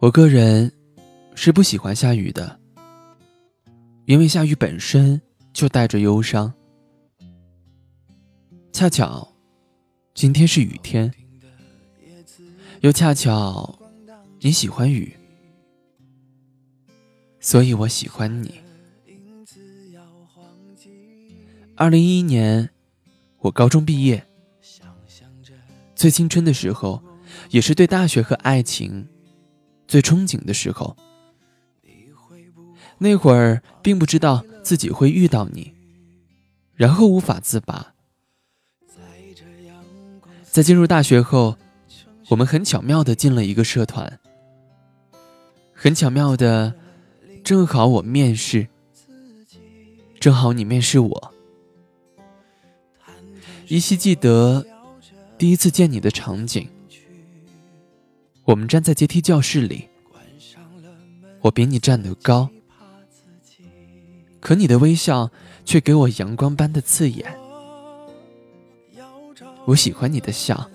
我个人是不喜欢下雨的，因为下雨本身就带着忧伤。恰巧今天是雨天，又恰巧你喜欢雨，所以我喜欢你。二零一一年，我高中毕业，最青春的时候，也是对大学和爱情最憧憬的时候。那会儿并不知道自己会遇到你，然后无法自拔。在进入大学后，我们很巧妙的进了一个社团，很巧妙的，正好我面试，正好你面试我。依稀记得第一次见你的场景。我们站在阶梯教室里，我比你站得高，可你的微笑却给我阳光般的刺眼。我喜欢你的笑，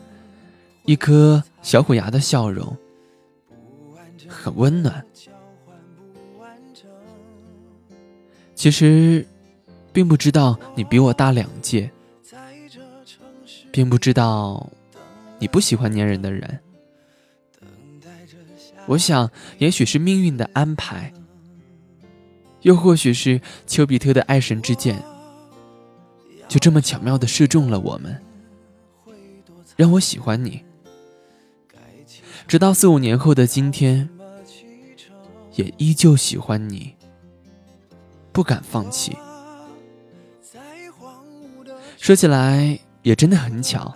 一颗小虎牙的笑容，很温暖。其实，并不知道你比我大两届。并不知道，你不喜欢粘人的人。我想，也许是命运的安排，又或许是丘比特的爱神之箭，就这么巧妙的射中了我们，让我喜欢你。直到四五年后的今天，也依旧喜欢你，不敢放弃。说起来。也真的很巧，